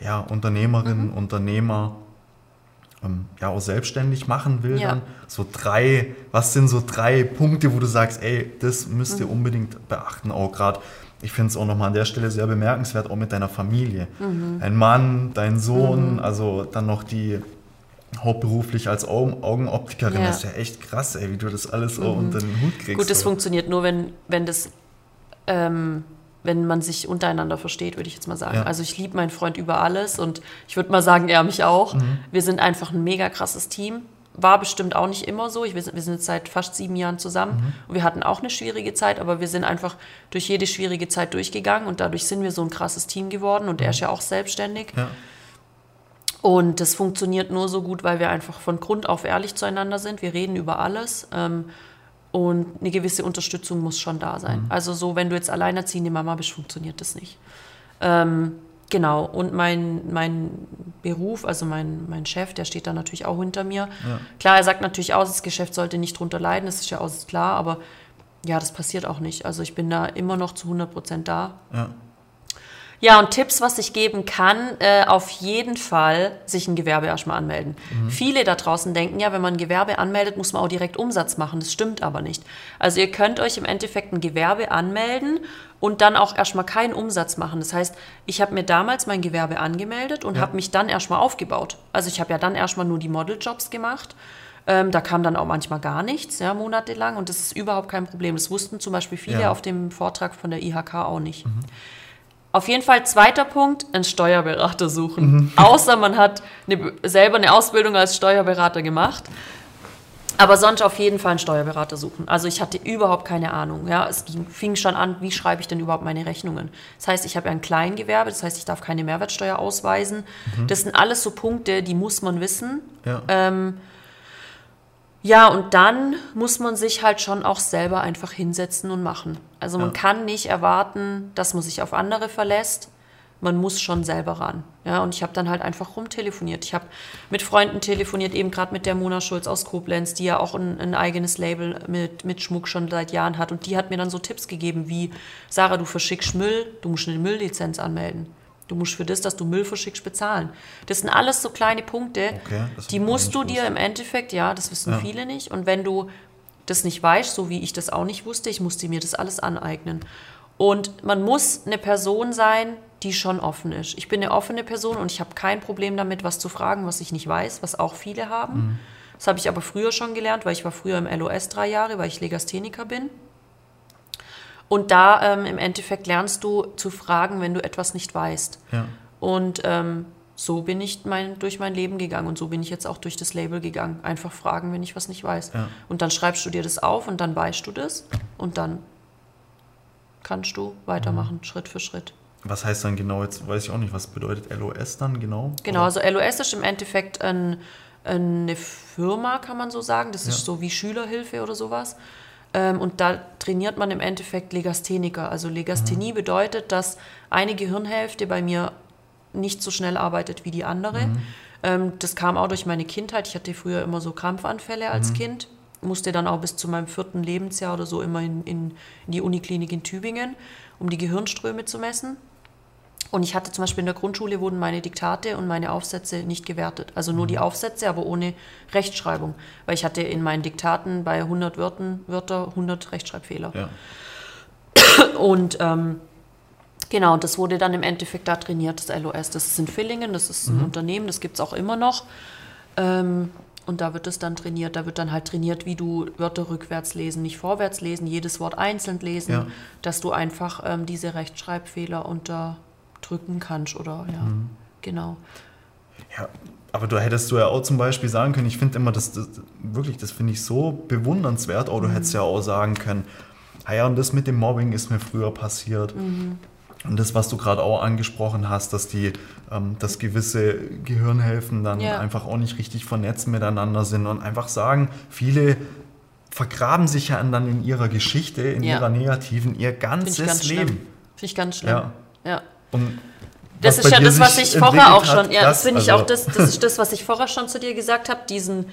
ja, Unternehmerin, mhm. Unternehmer ähm, ja auch selbstständig machen will, ja. dann so drei, was sind so drei Punkte, wo du sagst, ey, das müsst ihr mhm. unbedingt beachten, auch gerade. Ich finde es auch nochmal an der Stelle sehr bemerkenswert, auch mit deiner Familie. Mhm. Dein Mann, dein Sohn, mhm. also dann noch die hauptberuflich als Augen Augenoptikerin. Ja. Das ist ja echt krass, ey, wie du das alles mhm. unter den Hut kriegst.
Gut, das so. funktioniert nur, wenn, wenn das, ähm, wenn man sich untereinander versteht, würde ich jetzt mal sagen. Ja. Also ich liebe meinen Freund über alles und ich würde mal sagen, er mich auch. Mhm. Wir sind einfach ein mega krasses Team. War bestimmt auch nicht immer so. Ich, wir, sind, wir sind jetzt seit fast sieben Jahren zusammen mhm. und wir hatten auch eine schwierige Zeit, aber wir sind einfach durch jede schwierige Zeit durchgegangen und dadurch sind wir so ein krasses Team geworden und er ist ja auch selbstständig. Ja. Und das funktioniert nur so gut, weil wir einfach von Grund auf ehrlich zueinander sind. Wir reden über alles. Ähm, und eine gewisse Unterstützung muss schon da sein. Mhm. Also so, wenn du jetzt alleinerziehende Mama bist, funktioniert das nicht. Ähm, genau. Und mein, mein Beruf, also mein, mein Chef, der steht da natürlich auch hinter mir. Ja. Klar, er sagt natürlich auch, das Geschäft sollte nicht drunter leiden, das ist ja auch klar, aber ja, das passiert auch nicht. Also ich bin da immer noch zu 100 Prozent da. Ja. Ja, und Tipps, was ich geben kann, äh, auf jeden Fall sich ein Gewerbe erstmal anmelden. Mhm. Viele da draußen denken ja, wenn man ein Gewerbe anmeldet, muss man auch direkt Umsatz machen. Das stimmt aber nicht. Also ihr könnt euch im Endeffekt ein Gewerbe anmelden und dann auch erstmal keinen Umsatz machen. Das heißt, ich habe mir damals mein Gewerbe angemeldet und ja. habe mich dann erstmal aufgebaut. Also ich habe ja dann erstmal nur die Modeljobs gemacht. Ähm, da kam dann auch manchmal gar nichts, ja, monatelang. Und das ist überhaupt kein Problem. Das wussten zum Beispiel viele ja. auf dem Vortrag von der IHK auch nicht. Mhm. Auf jeden Fall zweiter Punkt, einen Steuerberater suchen. Mhm. Außer man hat eine, selber eine Ausbildung als Steuerberater gemacht. Aber sonst auf jeden Fall einen Steuerberater suchen. Also ich hatte überhaupt keine Ahnung. Ja, es ging, fing schon an, wie schreibe ich denn überhaupt meine Rechnungen? Das heißt, ich habe ja ein Kleingewerbe, das heißt, ich darf keine Mehrwertsteuer ausweisen. Mhm. Das sind alles so Punkte, die muss man wissen. Ja. Ähm, ja, und dann muss man sich halt schon auch selber einfach hinsetzen und machen. Also man ja. kann nicht erwarten, dass man sich auf andere verlässt. Man muss schon selber ran. Ja, und ich habe dann halt einfach rumtelefoniert. Ich habe mit Freunden telefoniert, eben gerade mit der Mona Schulz aus Koblenz, die ja auch ein, ein, eigenes Label mit, mit Schmuck schon seit Jahren hat. Und die hat mir dann so Tipps gegeben wie, Sarah, du verschickst Müll, du musst eine Mülllizenz anmelden. Du musst für das, dass du Müll verschickst, bezahlen. Das sind alles so kleine Punkte, okay, die musst du dir im Endeffekt, ja, das wissen ja. viele nicht. Und wenn du das nicht weißt, so wie ich das auch nicht wusste, ich musste mir das alles aneignen. Und man muss eine Person sein, die schon offen ist. Ich bin eine offene Person und ich habe kein Problem damit, was zu fragen, was ich nicht weiß, was auch viele haben. Mhm. Das habe ich aber früher schon gelernt, weil ich war früher im LOS drei Jahre, weil ich Legastheniker bin. Und da ähm, im Endeffekt lernst du zu fragen, wenn du etwas nicht weißt. Ja. Und ähm, so bin ich mein, durch mein Leben gegangen und so bin ich jetzt auch durch das Label gegangen. Einfach fragen, wenn ich was nicht weiß. Ja. Und dann schreibst du dir das auf und dann weißt du das und dann kannst du weitermachen, mhm. Schritt für Schritt.
Was heißt dann genau, jetzt weiß ich auch nicht, was bedeutet LOS dann genau?
Genau, also LOS ist im Endeffekt ein, eine Firma, kann man so sagen. Das ist so wie Schülerhilfe oder sowas. Ähm, und da trainiert man im Endeffekt Legastheniker. Also Legasthenie mhm. bedeutet, dass eine Gehirnhälfte bei mir nicht so schnell arbeitet wie die andere. Mhm. Ähm, das kam auch durch meine Kindheit. Ich hatte früher immer so Krampfanfälle als mhm. Kind. Musste dann auch bis zu meinem vierten Lebensjahr oder so immer in, in, in die Uniklinik in Tübingen, um die Gehirnströme zu messen. Und ich hatte zum Beispiel in der Grundschule wurden meine Diktate und meine Aufsätze nicht gewertet. Also nur die mhm. Aufsätze, aber ohne Rechtschreibung. Weil ich hatte in meinen Diktaten bei 100 Wörtern, Wörter 100 Rechtschreibfehler. Ja. (coughs) Und ähm, genau, das wurde dann im Endeffekt da trainiert, das LOS. Das ist in Villingen, das ist ein mhm. Unternehmen, das gibt es auch immer noch. Ähm, und da wird es dann trainiert. Da wird dann halt trainiert, wie du Wörter rückwärts lesen, nicht vorwärts lesen, jedes Wort einzeln lesen, ja. dass du einfach ähm, diese Rechtschreibfehler unter drücken kannst oder ja, mhm. genau.
Ja, aber du hättest du ja auch zum Beispiel sagen können, ich finde immer, das, das, wirklich, das finde ich so bewundernswert, oder du mhm. hättest ja auch sagen können, ja, und das mit dem Mobbing ist mir früher passiert. Mhm. Und das, was du gerade auch angesprochen hast, dass die, ähm, dass gewisse Gehirnhälften dann ja. einfach auch nicht richtig vernetzt miteinander sind und einfach sagen, viele vergraben sich ja dann in ihrer Geschichte, in ja. ihrer negativen, ihr ganzes Leben. Finde
ich ganz schlimm. Ja. ja. Und das ist ja das, was ich vorher auch schon, ja, das finde ich also auch, das, das ist das, was ich vorher schon zu dir gesagt habe, diesen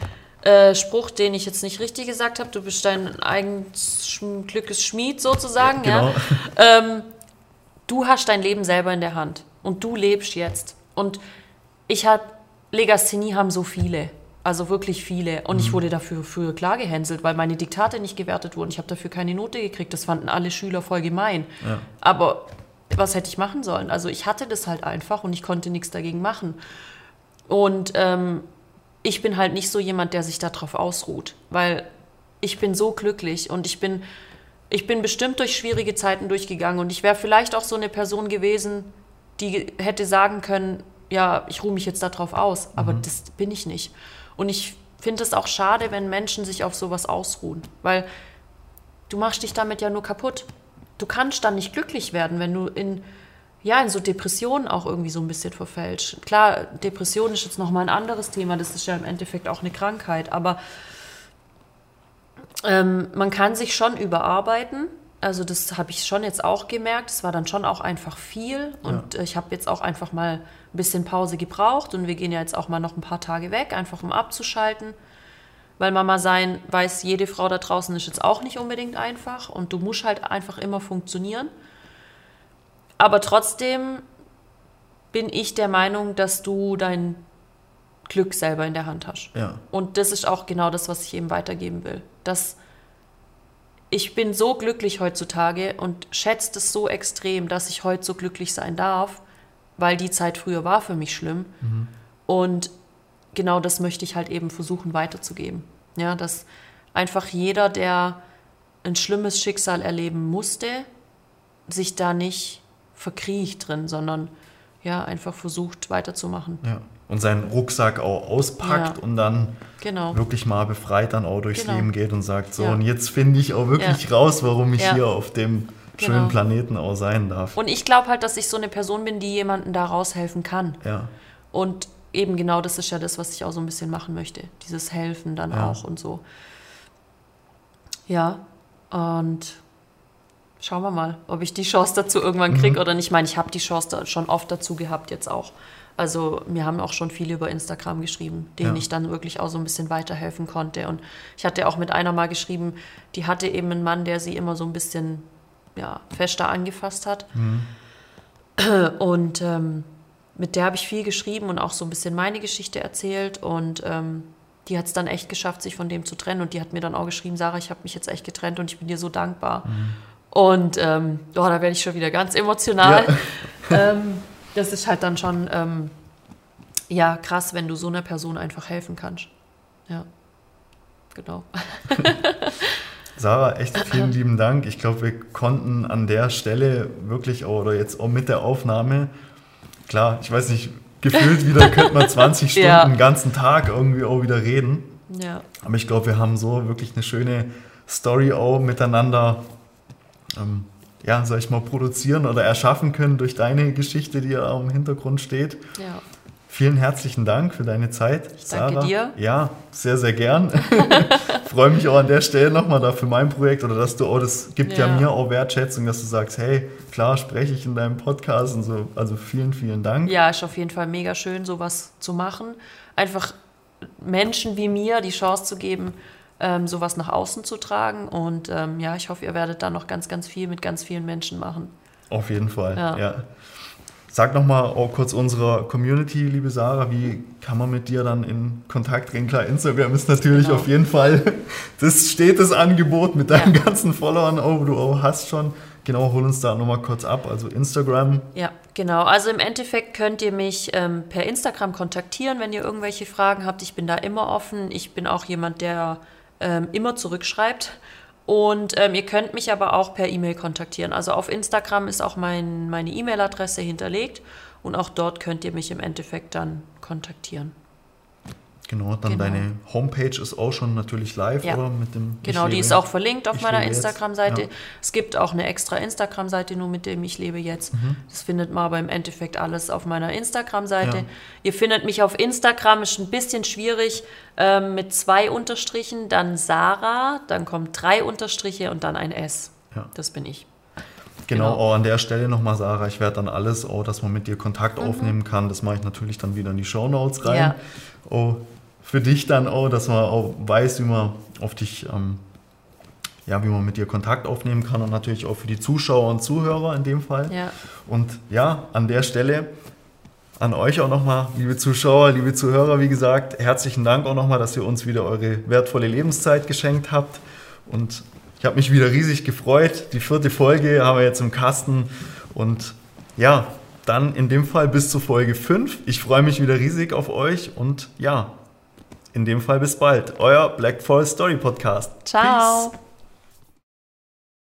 äh, Spruch, den ich jetzt nicht richtig gesagt habe, du bist dein eigenes Glückes Schmied sozusagen, ja. Genau. Ähm, du hast dein Leben selber in der Hand und du lebst jetzt. Und ich habe, Legasthenie haben so viele, also wirklich viele. Und mhm. ich wurde dafür für klar gehänselt, weil meine Diktate nicht gewertet wurden. Ich habe dafür keine Note gekriegt. Das fanden alle Schüler voll gemein. Ja. Aber was hätte ich machen sollen? Also ich hatte das halt einfach und ich konnte nichts dagegen machen. Und ähm, ich bin halt nicht so jemand, der sich darauf ausruht, weil ich bin so glücklich und ich bin, ich bin bestimmt durch schwierige Zeiten durchgegangen und ich wäre vielleicht auch so eine Person gewesen, die hätte sagen können, ja, ich ruhe mich jetzt darauf aus, aber mhm. das bin ich nicht. Und ich finde es auch schade, wenn Menschen sich auf sowas ausruhen, weil du machst dich damit ja nur kaputt du kannst dann nicht glücklich werden, wenn du in, ja, in so Depressionen auch irgendwie so ein bisschen verfälscht. Klar, Depression ist jetzt nochmal ein anderes Thema, das ist ja im Endeffekt auch eine Krankheit, aber ähm, man kann sich schon überarbeiten. Also das habe ich schon jetzt auch gemerkt. Es war dann schon auch einfach viel und ja. ich habe jetzt auch einfach mal ein bisschen Pause gebraucht und wir gehen ja jetzt auch mal noch ein paar Tage weg, einfach um abzuschalten. Weil Mama sein weiß, jede Frau da draußen ist jetzt auch nicht unbedingt einfach und du musst halt einfach immer funktionieren. Aber trotzdem bin ich der Meinung, dass du dein Glück selber in der Hand hast.
Ja.
Und das ist auch genau das, was ich eben weitergeben will. Dass ich bin so glücklich heutzutage und schätze es so extrem, dass ich heute so glücklich sein darf, weil die Zeit früher war für mich schlimm. Mhm. Und genau das möchte ich halt eben versuchen weiterzugeben. Ja, dass einfach jeder, der ein schlimmes Schicksal erleben musste, sich da nicht verkriecht drin, sondern ja, einfach versucht weiterzumachen.
Ja. Und seinen Rucksack auch auspackt ja. und dann
genau.
wirklich mal befreit dann auch durchs genau. Leben geht und sagt, so, ja. und jetzt finde ich auch wirklich raus, warum ich hier auf dem schönen genau. Planeten auch sein darf.
Und ich glaube halt, dass ich so eine Person bin, die jemandem da raushelfen kann.
Ja.
Und eben genau das ist ja das, was ich auch so ein bisschen machen möchte. Dieses Helfen dann auch und so. Ja, und schauen wir mal, ob ich die Chance dazu irgendwann kriege mhm. oder nicht. Ich meine, ich habe die Chance da schon oft dazu gehabt jetzt auch. Also mir haben auch schon viele über Instagram geschrieben, denen ja. ich dann wirklich auch so ein bisschen weiterhelfen konnte. Und ich hatte auch mit einer mal geschrieben, die hatte eben einen Mann, der sie immer so ein bisschen ja, fester angefasst hat. Mhm. Und ähm, mit der habe ich viel geschrieben und auch so ein bisschen meine Geschichte erzählt. Und ähm, die hat es dann echt geschafft, sich von dem zu trennen. Und die hat mir dann auch geschrieben, Sarah, ich habe mich jetzt echt getrennt und ich bin dir so dankbar. Mhm. Und ähm, oh, da werde ich schon wieder ganz emotional. Ja. (laughs) ähm, das ist halt dann schon ähm, ja krass, wenn du so einer Person einfach helfen kannst. Ja, genau. (laughs)
Sarah, echt vielen lieben Dank. Ich glaube, wir konnten an der Stelle wirklich oder jetzt auch mit der Aufnahme, klar, ich weiß nicht, gefühlt wieder könnte man 20 (laughs) Stunden ja. den ganzen Tag irgendwie auch wieder reden.
Ja.
Aber ich glaube, wir haben so wirklich eine schöne Story auch miteinander ähm, ja, sag ich mal, produzieren oder erschaffen können durch deine Geschichte, die ja im Hintergrund steht.
Ja.
Vielen herzlichen Dank für deine Zeit.
Ich danke Sarah. dir.
Ja, sehr, sehr gern. (laughs) Freue mich auch an der Stelle nochmal da für mein Projekt oder dass du auch, das gibt ja. ja. mir auch Wertschätzung, dass du sagst, hey, klar spreche ich in deinem Podcast und so. Also vielen, vielen Dank.
Ja, ist auf jeden Fall mega schön, sowas zu machen. Einfach Menschen wie mir die Chance zu geben, ähm, sowas nach außen zu tragen. Und ähm, ja, ich hoffe, ihr werdet da noch ganz, ganz viel mit ganz vielen Menschen machen.
Auf jeden Fall, ja. ja. Sag nochmal auch kurz unserer Community, liebe Sarah, wie kann man mit dir dann in Kontakt treten? Klar, Instagram ist natürlich genau. auf jeden Fall (laughs) das stetes Angebot mit deinen ja. ganzen Followern, oh, du auch hast schon. Genau, hol uns da nochmal kurz ab. Also Instagram.
Ja, genau. Also im Endeffekt könnt ihr mich ähm, per Instagram kontaktieren, wenn ihr irgendwelche Fragen habt. Ich bin da immer offen. Ich bin auch jemand, der ähm, immer zurückschreibt. Und ähm, ihr könnt mich aber auch per E-Mail kontaktieren. Also auf Instagram ist auch mein, meine E-Mail-Adresse hinterlegt und auch dort könnt ihr mich im Endeffekt dann kontaktieren.
Genau, dann genau. deine Homepage ist auch schon natürlich live,
ja.
oder? Mit dem
genau, die ist auch verlinkt auf meiner Instagram-Seite. Ja. Es gibt auch eine extra Instagram-Seite nur mit dem Ich lebe jetzt. Mhm. Das findet man aber im Endeffekt alles auf meiner Instagram-Seite. Ja. Ihr findet mich auf Instagram, ist ein bisschen schwierig, ähm, mit zwei Unterstrichen, dann Sarah, dann kommen drei Unterstriche und dann ein S. Das bin ich.
Genau, genau. auch an der Stelle nochmal, Sarah, ich werde dann alles, auch, dass man mit dir Kontakt mhm. aufnehmen kann, das mache ich natürlich dann wieder in die Show Notes rein. Ja. Oh, für dich dann auch, dass man auch weiß, wie man auf dich, ähm, ja, wie man mit dir Kontakt aufnehmen kann und natürlich auch für die Zuschauer und Zuhörer in dem Fall.
Ja.
Und ja, an der Stelle an euch auch nochmal, liebe Zuschauer, liebe Zuhörer, wie gesagt, herzlichen Dank auch nochmal, dass ihr uns wieder eure wertvolle Lebenszeit geschenkt habt. Und ich habe mich wieder riesig gefreut. Die vierte Folge haben wir jetzt im Kasten. Und ja, dann in dem Fall bis zur Folge 5. Ich freue mich wieder riesig auf euch und ja, in dem Fall bis bald. Euer Black Fall Story Podcast.
Ciao. Peace.